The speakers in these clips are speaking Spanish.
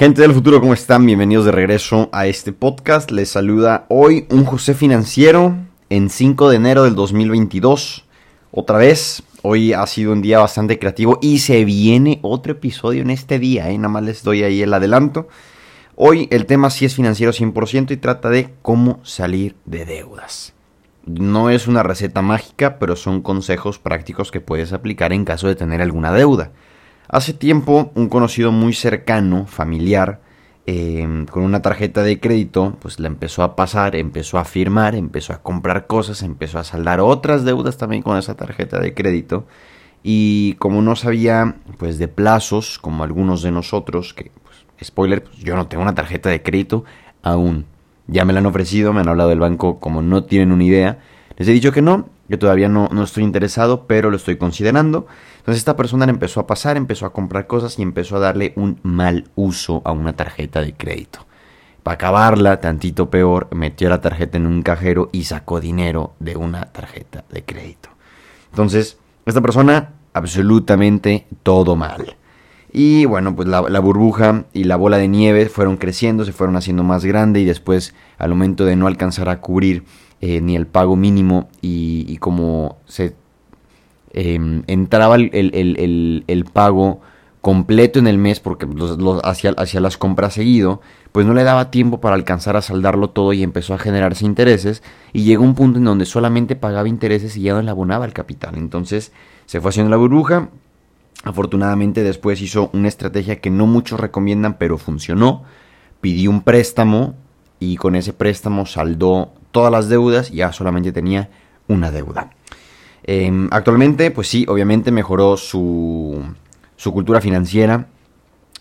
Gente del futuro, ¿cómo están? Bienvenidos de regreso a este podcast. Les saluda hoy un José Financiero en 5 de enero del 2022. Otra vez, hoy ha sido un día bastante creativo y se viene otro episodio en este día, ¿eh? Nada más les doy ahí el adelanto. Hoy el tema sí es financiero 100% y trata de cómo salir de deudas. No es una receta mágica, pero son consejos prácticos que puedes aplicar en caso de tener alguna deuda. Hace tiempo, un conocido muy cercano, familiar, em, con una tarjeta de crédito, pues la empezó a pasar, empezó a firmar, empezó a comprar cosas, empezó a saldar otras deudas también con esa tarjeta de crédito. Y como no sabía, pues de plazos, como algunos de nosotros, que, pues, spoiler, pues, yo no tengo una tarjeta de crédito aún. Ya me la han ofrecido, me han hablado del banco como no tienen una idea. Les he dicho que no, que todavía no, no estoy interesado, pero lo estoy considerando. Entonces esta persona empezó a pasar, empezó a comprar cosas y empezó a darle un mal uso a una tarjeta de crédito. Para acabarla, tantito peor, metió la tarjeta en un cajero y sacó dinero de una tarjeta de crédito. Entonces, esta persona, absolutamente todo mal. Y bueno, pues la, burbuja y la bola de nieve fueron creciendo, se fueron haciendo más grande y después, al momento de no alcanzar a cubrir eh, ni el pago mínimo y como se Em, entraba el, pago completo en el mes porque los, hacía, las compras seguido, pues no le daba tiempo para alcanzar a saldarlo todo y empezó a generarse intereses y llegó un punto en donde solamente pagaba intereses y ya no le abonaba el capital. Entonces se fue haciendo la burbuja. Afortunadamente después hizo una estrategia que no muchos recomiendan pero funcionó. Pidió un préstamo y con ese préstamo saldó todas las deudas ya solamente tenía una deuda. Em, actualmente, pues sí, obviamente mejoró su, su cultura financiera,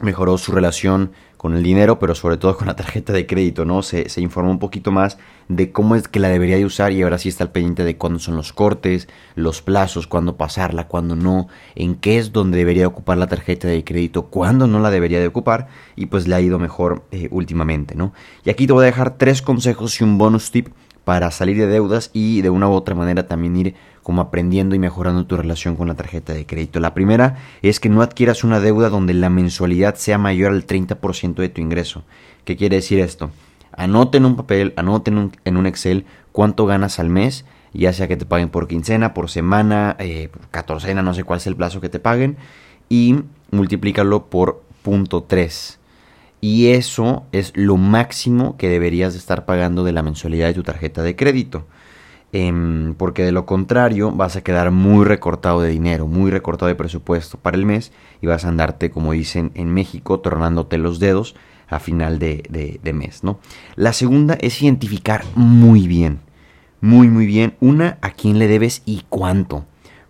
mejoró su relación con el dinero, pero sobre todo con la tarjeta de crédito, ¿no? Se, se, informó un poquito más de cómo es que la debería de usar y ahora sí está al pendiente de cuándo son los cortes, los plazos, cuándo pasarla, cuándo no, en qué es donde debería ocupar la tarjeta de crédito, cuándo no la debería de ocupar y pues le ha ido mejor eh, últimamente, ¿no? Y aquí te voy a dejar tres consejos y un bonus tip para salir de deudas y de una u otra manera también ir como aprendiendo y mejorando tu relación con la tarjeta de crédito. La primera es que no adquieras una deuda donde la mensualidad sea mayor al 30% de tu ingreso. ¿Qué quiere decir esto? Anote en un papel, anote en un, Excel cuánto ganas al mes, ya sea que te paguen por quincena, por semana, eh, por catorcena, no sé cuál es el plazo que te paguen, y multiplícalo por punto 3 y eso es lo máximo que deberías estar pagando de la mensualidad de tu tarjeta de crédito. Em, porque de lo contrario vas a quedar muy recortado de dinero, muy recortado de presupuesto para el mes y vas a andarte, como dicen en México, tornándote los dedos a final de, de mes. ¿no? La segunda es identificar muy bien, muy muy bien, una, a quién le debes y cuánto.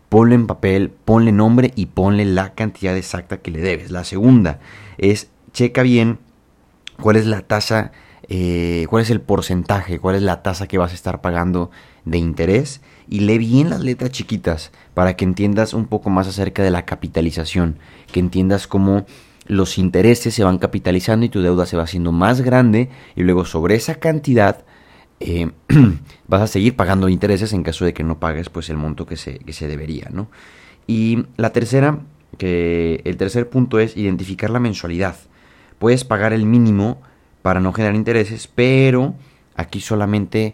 Ponle en papel, ponle nombre y ponle la cantidad exacta que le debes. La segunda es checa bien cuál es la tasa, eh, cuál es el porcentaje, cuál es la tasa que vas a estar pagando de interés y lee bien las letras chiquitas para que entiendas un poco más acerca de la capitalización, que entiendas cómo los intereses se van capitalizando y tu deuda se va haciendo más grande y luego sobre esa cantidad eh, vas a seguir pagando intereses en caso de que no pagues pues el monto que se, que se debería, ¿no? Y la tercera, que el tercer punto es identificar la mensualidad puedes pagar el mínimo para no generar intereses, pero aquí solamente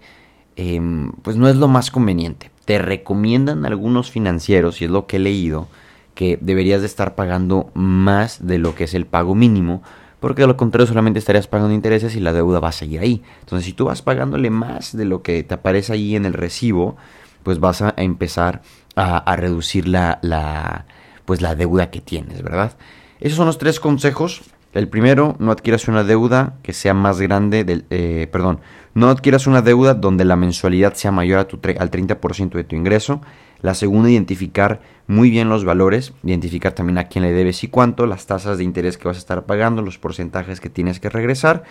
em, pues no es lo más conveniente. Te recomiendan algunos financieros, y es lo que he leído, que deberías de estar pagando más de lo que es el pago mínimo, porque de lo contrario solamente estarías pagando intereses y la deuda va a seguir ahí. Entonces si tú vas pagándole más de lo que te aparece ahí en el recibo, pues vas a empezar a, reducir la, la, pues la deuda que tienes, ¿verdad? Esos son los tres consejos el primero, no adquieras una deuda que sea más grande del, eh, perdón, no adquieras una deuda donde la mensualidad sea mayor a tu al 30% de tu ingreso. La segunda, identificar muy bien los valores, identificar también a quién le debes y cuánto, las tasas de interés que vas a estar pagando, los porcentajes que tienes que regresar.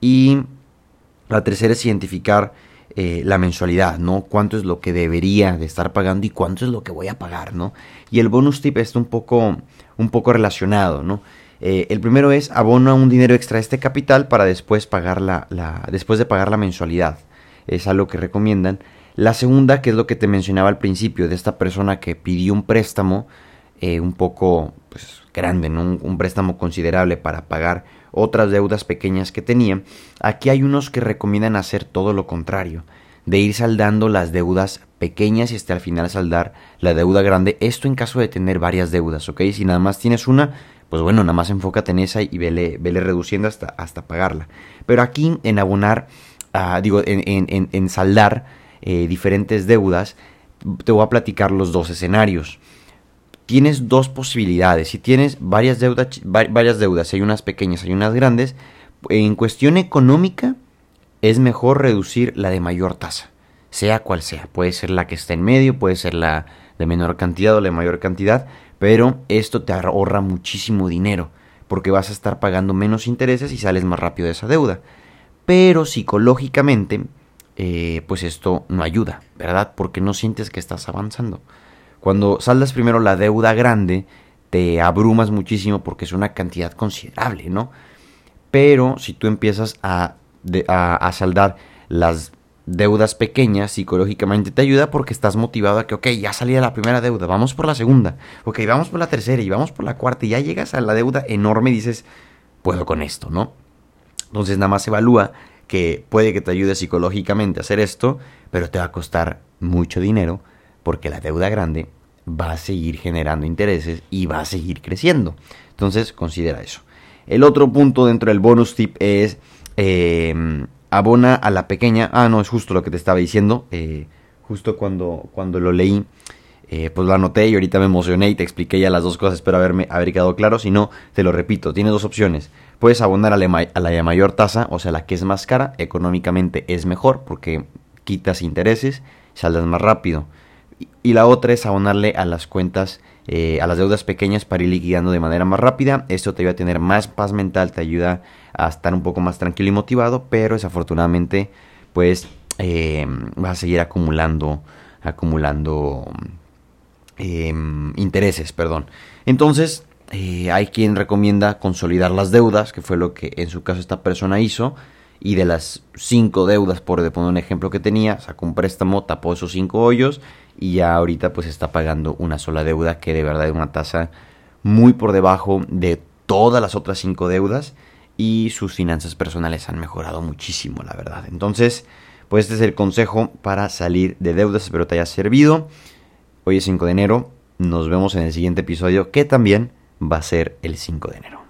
Y la tercera es identificar eh, la mensualidad, ¿no? Cuánto es lo que debería de estar pagando y cuánto es lo que voy a pagar, ¿no? Y el bonus tip está un poco, un poco relacionado, ¿no? Eh, el primero es abona un dinero extra a este capital para después pagar la, después de pagar la mensualidad. Es algo que recomiendan. La segunda, que es lo que te mencionaba al principio, de esta persona que pidió un préstamo eh, un poco pues, grande, un, préstamo considerable para pagar otras deudas pequeñas que tenía. Aquí hay unos que recomiendan hacer todo lo contrario, de ir saldando las deudas pequeñas y hasta al final saldar la deuda grande. Esto en caso de tener varias deudas, ¿ok? Si nada más tienes una, pues bueno, nada más enfócate en esa y vele, vele reduciendo hasta, hasta pagarla. Pero aquí en abonar, ah, digo, en, saldar eh, diferentes deudas, te voy a platicar los dos escenarios. Tienes dos posibilidades. Si tienes varias deudas, varias deudas, hay unas pequeñas, hay unas grandes, en cuestión económica es mejor reducir la de mayor tasa, sea cual sea. Puede ser la que está en medio, puede ser la de menor cantidad o la de mayor cantidad, pero esto te ahorra muchísimo dinero porque vas a estar pagando menos intereses y sales más rápido de esa deuda. Pero psicológicamente eh, pues esto no ayuda, ¿verdad? Porque no sientes que estás avanzando. Cuando saldas primero la deuda grande, te abrumas muchísimo porque es una cantidad considerable, ¿no? Pero si tú empiezas a, a, saldar las deudas pequeñas, psicológicamente te ayuda porque estás motivado a que, ok, ya salí de la primera deuda, vamos por la segunda, ok, vamos por la tercera y vamos por la cuarta y ya llegas a la deuda enorme y dices, puedo con esto, ¿no? Entonces nada más evalúa que puede que te ayude psicológicamente a hacer esto, pero te va a costar mucho dinero porque la deuda grande va a seguir generando intereses y va a seguir creciendo. Entonces, considera eso. El otro punto dentro del bonus tip es eh, abona a la pequeña. Ah, no, es justo lo que te estaba diciendo. Eh, justo cuando, cuando lo leí, eh, pues lo anoté y ahorita me emocioné y te expliqué ya las dos cosas. Espero haberme haber quedado claro. Si no, te lo repito. Tiene dos opciones. Puedes abonar a la, de mayor tasa, o sea, la que es más cara, económicamente es mejor porque quitas intereses, saldas más rápido. Y, la otra es abonarle a las cuentas, eh, a las deudas pequeñas para ir liquidando de manera más rápida. Esto te ayuda a tener más paz mental, te ayuda a estar un poco más tranquilo y motivado, pero desafortunadamente, pues eh, vas a seguir acumulando, acumulando em, intereses, perdón. Entonces, eh, hay quien recomienda consolidar las deudas, que fue lo que en su caso esta persona hizo. Y de las cinco deudas, por poner un ejemplo que tenía, sacó un préstamo, tapó esos cinco hoyos y ya ahorita pues está pagando una sola deuda que de verdad es una tasa muy por debajo de todas las otras cinco deudas y sus finanzas personales han mejorado muchísimo, la verdad. Entonces, pues este es el consejo para salir de deudas, espero te haya servido. Hoy es 5 de enero, nos vemos en el siguiente episodio que también va a ser el 5 de enero.